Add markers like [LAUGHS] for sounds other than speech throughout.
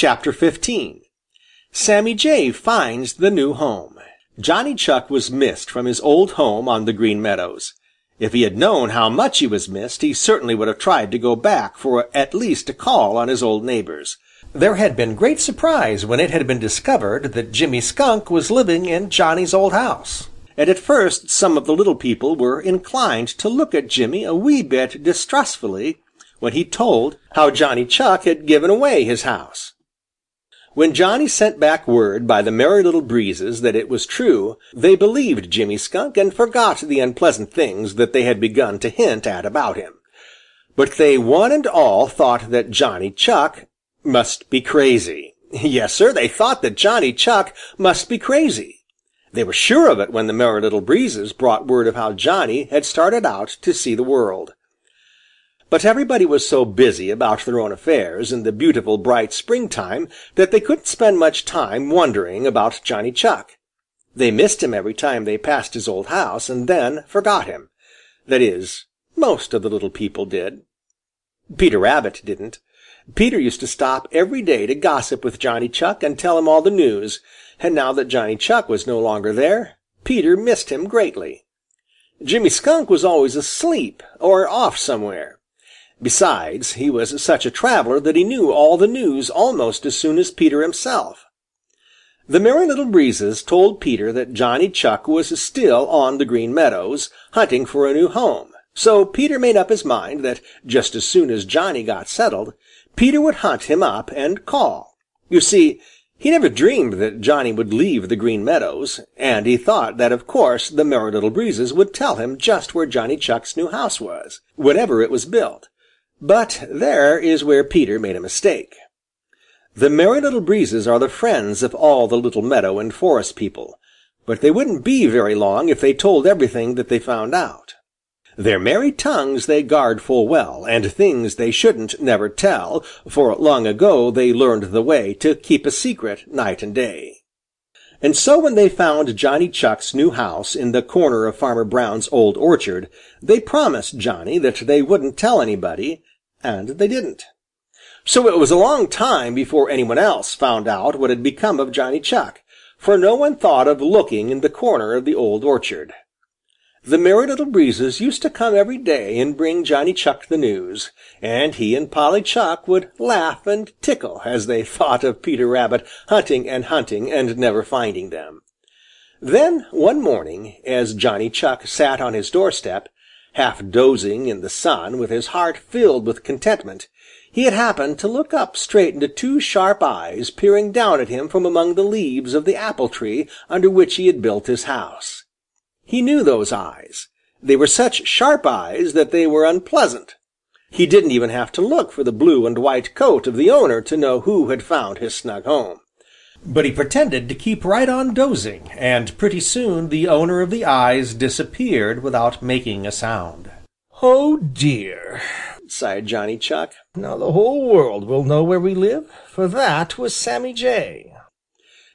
Chapter XV Sammy Jay Finds the New Home Johnny Chuck was missed from his old home on the Green Meadows. If he had known how much he was missed, he certainly would have tried to go back for at least a call on his old neighbors. There had been great surprise when it had been discovered that Jimmy Skunk was living in Johnny's old house. And at first some of the little people were inclined to look at Jimmy a wee bit distrustfully when he told how Johnny Chuck had given away his house. When Johnny sent back word by the Merry Little Breezes that it was true, they believed Jimmy Skunk and forgot the unpleasant things that they had begun to hint at about him. But they one and all thought that Johnny Chuck must be crazy. [LAUGHS] Yes, sir, they thought that Johnny Chuck must be crazy. They were sure of it when the Merry Little Breezes brought word of how Johnny had started out to see the world. But everybody was so busy about their own affairs in the beautiful bright springtime that they couldn't spend much time wondering about Johnny Chuck. They missed him every time they passed his old house and then forgot him. That is, most of the little people did. Peter Rabbit didn't. Peter used to stop every day to gossip with Johnny Chuck and tell him all the news, and now that Johnny Chuck was no longer there, Peter missed him greatly. Jimmy Skunk was always asleep or off somewhere. Besides, he was such a traveler that he knew all the news almost as soon as Peter himself. The Merry Little Breezes told Peter that Johnny Chuck was still on the Green Meadows, hunting for a new home, so Peter made up his mind that just as soon as Johnny got settled, Peter would hunt him up and call. You see, he never dreamed that Johnny would leave the Green Meadows, and he thought that of course the Merry Little Breezes would tell him just where Johnny Chuck's new house was, whenever it was built. But there is where Peter made a mistake. The Merry Little Breezes are the friends of all the little meadow and forest people, but they wouldn't be very long if they told everything that they found out. Their merry tongues they guard full well, and things they shouldn't never tell, for long ago they learned the way to keep a secret night and day. And so when they found Johnny Chuck's new house in the corner of Farmer Brown's old orchard, they promised Johnny that they wouldn't tell anybody, and they didn't. So it was a long time before anyone else found out what had become of Johnny Chuck, for no one thought of looking in the corner of the old orchard. The Merry Little Breezes used to come every day and bring Johnny Chuck the news, and he and Polly Chuck would laugh and tickle as they [LAUGHS] thought of Peter Rabbit hunting and hunting and never finding them. Then one morning, as Johnny Chuck sat on his doorstep, half dozing in the sun with his heart filled with contentment, he had happened to look up straight into two sharp eyes peering down at him from among the leaves of the apple tree under which he had built his house. He knew those eyes. They were such sharp eyes that they were unpleasant. He didn't even have to look for the blue and white coat of the owner to know who had found his snug home. But he pretended to keep right on dozing, and pretty soon the owner of the eyes disappeared without making a sound. "Oh, dear," sighed Johnny Chuck. "Now the whole world will know where we live, for that was Sammy Jay."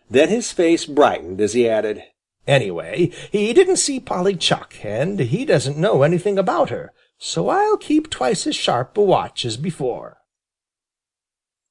Then his face brightened as he added, "Anyway, he didn't see Polly Chuck, and he doesn't know anything about her, so I'll keep twice as sharp a watch as before."